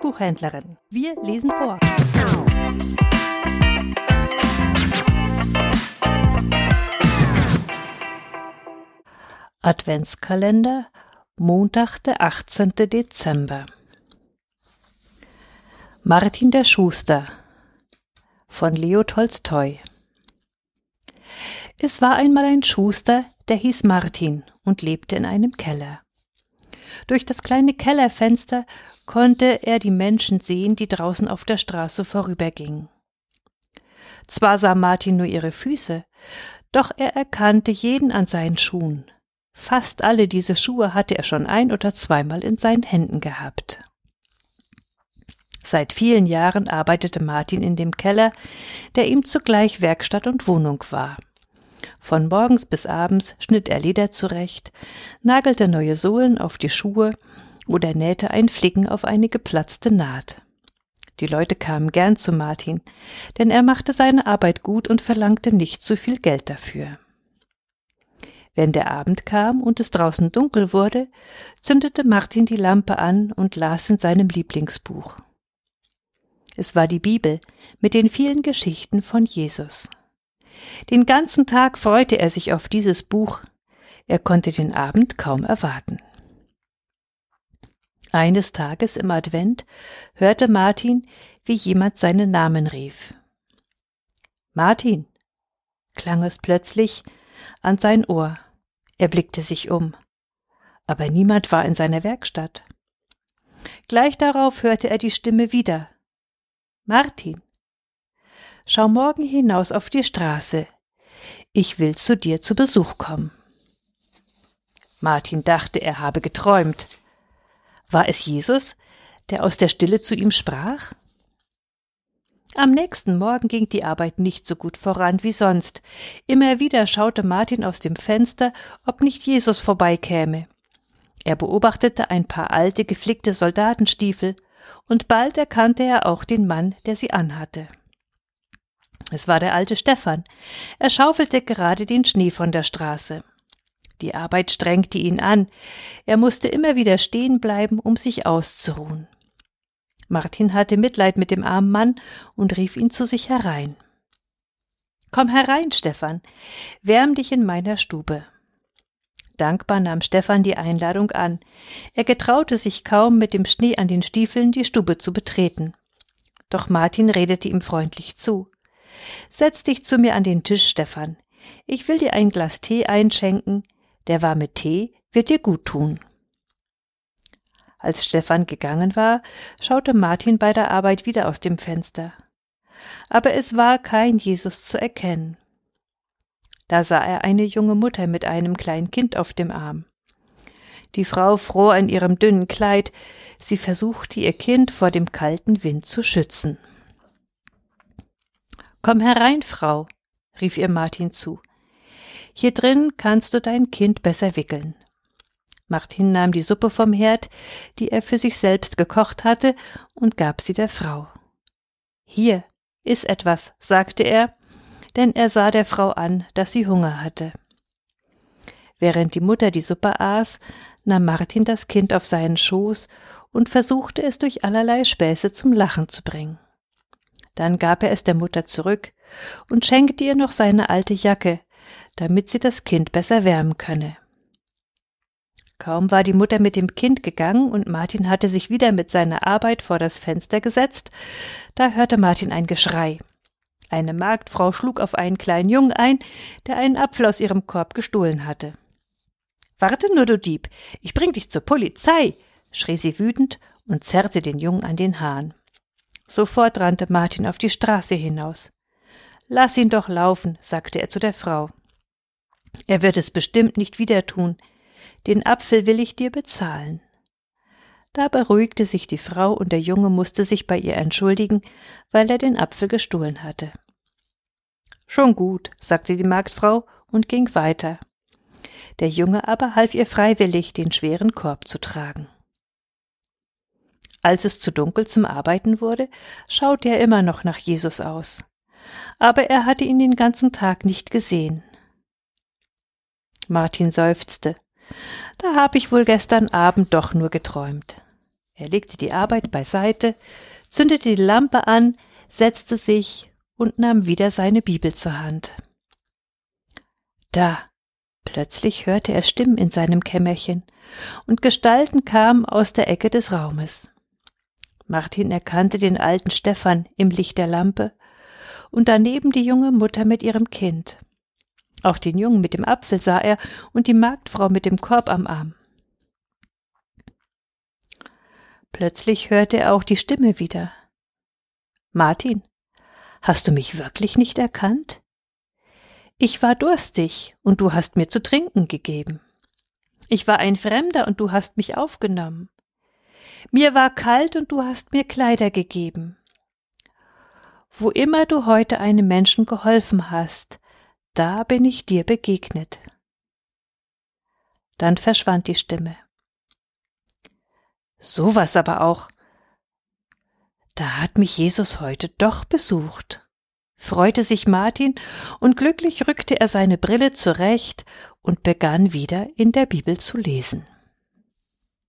Buchhändlerin. Wir lesen vor. Adventskalender, Montag, der 18. Dezember. Martin der Schuster von Leo Tolstoi. Es war einmal ein Schuster, der hieß Martin und lebte in einem Keller. Durch das kleine Kellerfenster konnte er die Menschen sehen, die draußen auf der Straße vorübergingen. Zwar sah Martin nur ihre Füße, doch er erkannte jeden an seinen Schuhen. Fast alle diese Schuhe hatte er schon ein oder zweimal in seinen Händen gehabt. Seit vielen Jahren arbeitete Martin in dem Keller, der ihm zugleich Werkstatt und Wohnung war. Von morgens bis abends schnitt er Leder zurecht, nagelte neue Sohlen auf die Schuhe oder nähte ein Flicken auf eine geplatzte Naht. Die Leute kamen gern zu Martin, denn er machte seine Arbeit gut und verlangte nicht zu viel Geld dafür. Wenn der Abend kam und es draußen dunkel wurde, zündete Martin die Lampe an und las in seinem Lieblingsbuch. Es war die Bibel mit den vielen Geschichten von Jesus. Den ganzen Tag freute er sich auf dieses Buch. Er konnte den Abend kaum erwarten. Eines Tages im Advent hörte Martin, wie jemand seinen Namen rief. Martin, klang es plötzlich an sein Ohr. Er blickte sich um. Aber niemand war in seiner Werkstatt. Gleich darauf hörte er die Stimme wieder. Martin, Schau morgen hinaus auf die Straße. Ich will zu dir zu Besuch kommen. Martin dachte, er habe geträumt. War es Jesus, der aus der Stille zu ihm sprach? Am nächsten Morgen ging die Arbeit nicht so gut voran wie sonst. Immer wieder schaute Martin aus dem Fenster, ob nicht Jesus vorbeikäme. Er beobachtete ein paar alte, geflickte Soldatenstiefel, und bald erkannte er auch den Mann, der sie anhatte. Es war der alte Stefan. Er schaufelte gerade den Schnee von der Straße. Die Arbeit strengte ihn an. Er musste immer wieder stehen bleiben, um sich auszuruhen. Martin hatte Mitleid mit dem armen Mann und rief ihn zu sich herein. Komm herein, Stefan, wärm dich in meiner Stube. Dankbar nahm Stefan die Einladung an. Er getraute sich kaum, mit dem Schnee an den Stiefeln die Stube zu betreten. Doch Martin redete ihm freundlich zu. Setz dich zu mir an den Tisch, Stefan. Ich will dir ein Glas Tee einschenken. Der warme Tee wird dir gut tun. Als Stefan gegangen war, schaute Martin bei der Arbeit wieder aus dem Fenster. Aber es war kein Jesus zu erkennen. Da sah er eine junge Mutter mit einem kleinen Kind auf dem Arm. Die Frau fror in ihrem dünnen Kleid, sie versuchte ihr Kind vor dem kalten Wind zu schützen. Komm herein, Frau, rief ihr Martin zu. Hier drin kannst du dein Kind besser wickeln. Martin nahm die Suppe vom Herd, die er für sich selbst gekocht hatte, und gab sie der Frau. Hier, iss etwas, sagte er, denn er sah der Frau an, dass sie Hunger hatte. Während die Mutter die Suppe aß, nahm Martin das Kind auf seinen Schoß und versuchte es durch allerlei Späße zum Lachen zu bringen. Dann gab er es der Mutter zurück und schenkte ihr noch seine alte Jacke, damit sie das Kind besser wärmen könne. Kaum war die Mutter mit dem Kind gegangen und Martin hatte sich wieder mit seiner Arbeit vor das Fenster gesetzt, da hörte Martin ein Geschrei. Eine Marktfrau schlug auf einen kleinen Jungen ein, der einen Apfel aus ihrem Korb gestohlen hatte. Warte nur, du Dieb, ich bring dich zur Polizei, schrie sie wütend und zerrte den Jungen an den Haaren. Sofort rannte Martin auf die Straße hinaus. Lass ihn doch laufen, sagte er zu der Frau. Er wird es bestimmt nicht wieder tun. Den Apfel will ich dir bezahlen. Da beruhigte sich die Frau und der Junge musste sich bei ihr entschuldigen, weil er den Apfel gestohlen hatte. Schon gut, sagte die Marktfrau und ging weiter. Der Junge aber half ihr freiwillig, den schweren Korb zu tragen. Als es zu dunkel zum Arbeiten wurde, schaute er immer noch nach Jesus aus. Aber er hatte ihn den ganzen Tag nicht gesehen. Martin seufzte. Da hab ich wohl gestern Abend doch nur geträumt. Er legte die Arbeit beiseite, zündete die Lampe an, setzte sich und nahm wieder seine Bibel zur Hand. Da, plötzlich hörte er Stimmen in seinem Kämmerchen, und Gestalten kamen aus der Ecke des Raumes. Martin erkannte den alten Stephan im Licht der Lampe und daneben die junge Mutter mit ihrem Kind. Auch den Jungen mit dem Apfel sah er und die Magdfrau mit dem Korb am Arm. Plötzlich hörte er auch die Stimme wieder. Martin, hast du mich wirklich nicht erkannt? Ich war durstig, und du hast mir zu trinken gegeben. Ich war ein Fremder, und du hast mich aufgenommen. Mir war kalt, und du hast mir Kleider gegeben. Wo immer du heute einem Menschen geholfen hast, da bin ich dir begegnet. Dann verschwand die Stimme. So was aber auch. Da hat mich Jesus heute doch besucht, freute sich Martin, und glücklich rückte er seine Brille zurecht und begann wieder in der Bibel zu lesen.